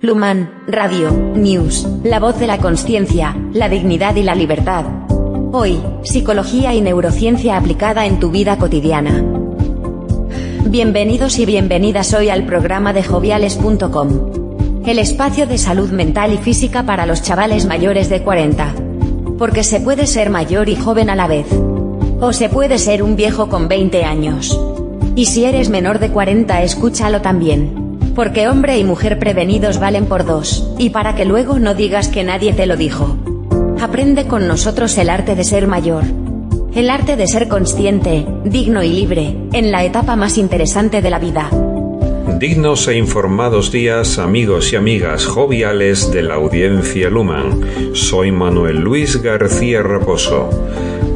Luman, Radio, News, la voz de la conciencia, la dignidad y la libertad. Hoy, psicología y neurociencia aplicada en tu vida cotidiana. Bienvenidos y bienvenidas hoy al programa de joviales.com. El espacio de salud mental y física para los chavales mayores de 40. Porque se puede ser mayor y joven a la vez. O se puede ser un viejo con 20 años. Y si eres menor de 40, escúchalo también. Porque hombre y mujer prevenidos valen por dos, y para que luego no digas que nadie te lo dijo. Aprende con nosotros el arte de ser mayor. El arte de ser consciente, digno y libre, en la etapa más interesante de la vida. Dignos e informados días, amigos y amigas joviales de la audiencia Luman. Soy Manuel Luis García Raposo.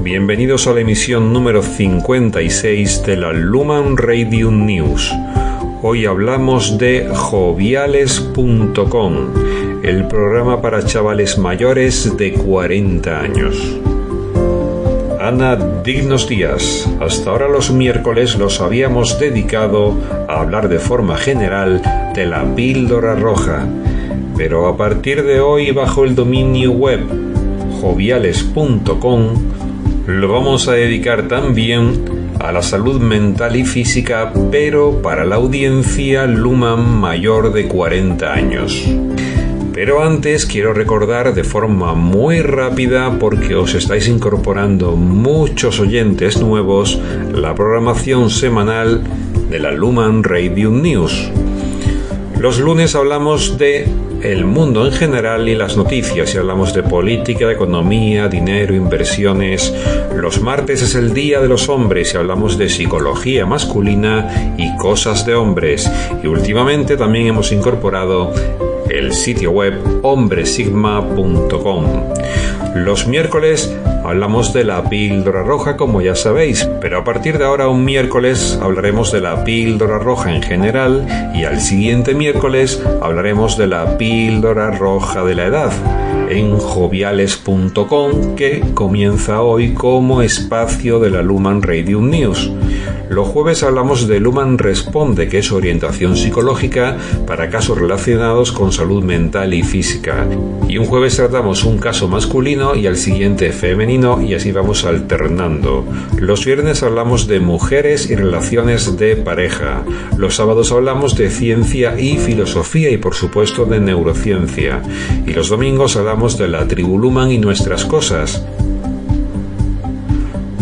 Bienvenidos a la emisión número 56 de la Luman Radio News Hoy hablamos de joviales.com, el programa para chavales mayores de 40 años. Ana, dignos días. Hasta ahora los miércoles los habíamos dedicado a hablar de forma general de la píldora roja. Pero a partir de hoy, bajo el dominio web joviales.com, lo vamos a dedicar también a la salud mental y física, pero para la audiencia Luman mayor de 40 años. Pero antes quiero recordar de forma muy rápida, porque os estáis incorporando muchos oyentes nuevos, la programación semanal de la Luman Radio News. Los lunes hablamos de el mundo en general y las noticias. Si hablamos de política, economía, dinero, inversiones. Los martes es el Día de los Hombres y hablamos de psicología masculina y cosas de hombres. Y últimamente también hemos incorporado el sitio web hombresigma.com. Los miércoles hablamos de la píldora roja, como ya sabéis, pero a partir de ahora un miércoles hablaremos de la píldora roja en general y al siguiente miércoles hablaremos de la píldora roja de la edad en joviales.com que comienza hoy como espacio de la Luman Radio News. Los jueves hablamos de Luman Responde, que es orientación psicológica para casos relacionados con salud mental y física. Y un jueves tratamos un caso masculino y al siguiente femenino y así vamos alternando. Los viernes hablamos de mujeres y relaciones de pareja. Los sábados hablamos de ciencia y filosofía y por supuesto de neurociencia. Y los domingos de la tribu Luman y nuestras cosas.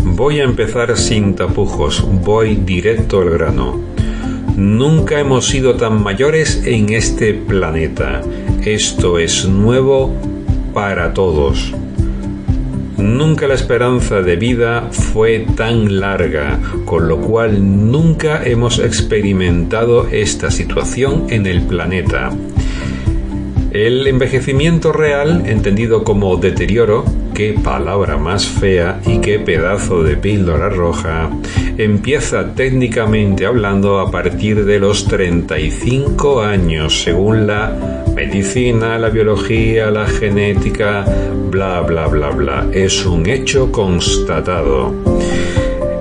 Voy a empezar sin tapujos, voy directo al grano. Nunca hemos sido tan mayores en este planeta. Esto es nuevo para todos. Nunca la esperanza de vida fue tan larga, con lo cual nunca hemos experimentado esta situación en el planeta. El envejecimiento real, entendido como deterioro, qué palabra más fea y qué pedazo de píldora roja, empieza técnicamente hablando a partir de los 35 años, según la medicina, la biología, la genética, bla, bla, bla, bla. Es un hecho constatado.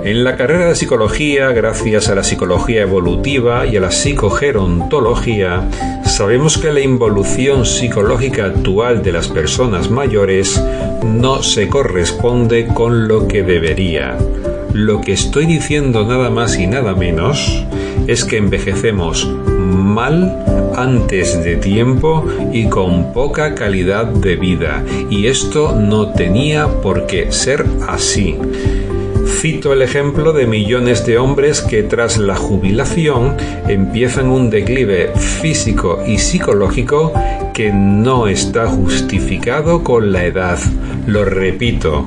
En la carrera de psicología, gracias a la psicología evolutiva y a la psicogerontología, sabemos que la involución psicológica actual de las personas mayores no se corresponde con lo que debería. Lo que estoy diciendo nada más y nada menos es que envejecemos mal antes de tiempo y con poca calidad de vida. Y esto no tenía por qué ser así. Cito el ejemplo de millones de hombres que tras la jubilación empiezan un declive físico y psicológico que no está justificado con la edad. Lo repito,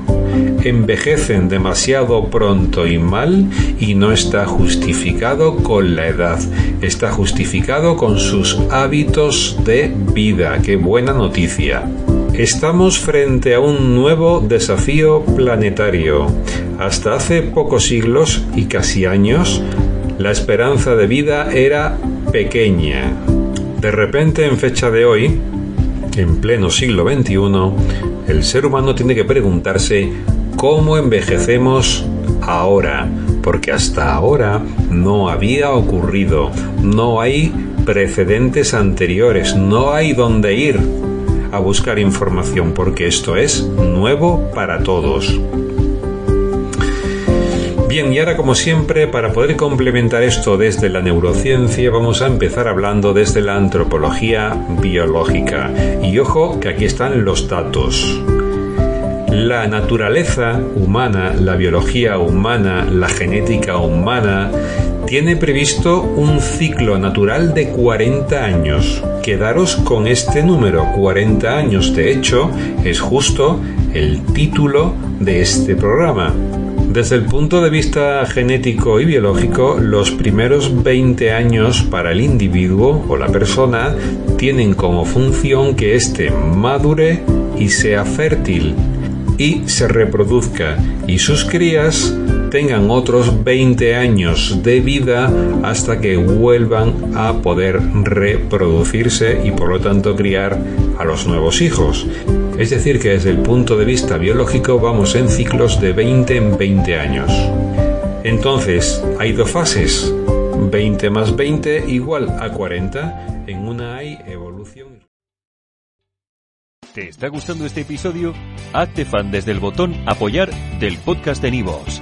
envejecen demasiado pronto y mal y no está justificado con la edad, está justificado con sus hábitos de vida. Qué buena noticia. Estamos frente a un nuevo desafío planetario. Hasta hace pocos siglos y casi años, la esperanza de vida era pequeña. De repente, en fecha de hoy, en pleno siglo XXI, el ser humano tiene que preguntarse cómo envejecemos ahora, porque hasta ahora no había ocurrido, no hay precedentes anteriores, no hay dónde ir a buscar información porque esto es nuevo para todos. Bien, y ahora como siempre, para poder complementar esto desde la neurociencia, vamos a empezar hablando desde la antropología biológica. Y ojo que aquí están los datos. La naturaleza humana, la biología humana, la genética humana, tiene previsto un ciclo natural de 40 años. Quedaros con este número, 40 años. De hecho, es justo el título de este programa. Desde el punto de vista genético y biológico, los primeros 20 años para el individuo o la persona tienen como función que éste madure y sea fértil y se reproduzca y sus crías tengan otros 20 años de vida hasta que vuelvan a poder reproducirse y por lo tanto criar a los nuevos hijos. Es decir, que desde el punto de vista biológico vamos en ciclos de 20 en 20 años. Entonces, hay dos fases. 20 más 20 igual a 40. En una hay evolución. ¿Te está gustando este episodio? Hazte fan desde el botón apoyar del podcast de Nivos.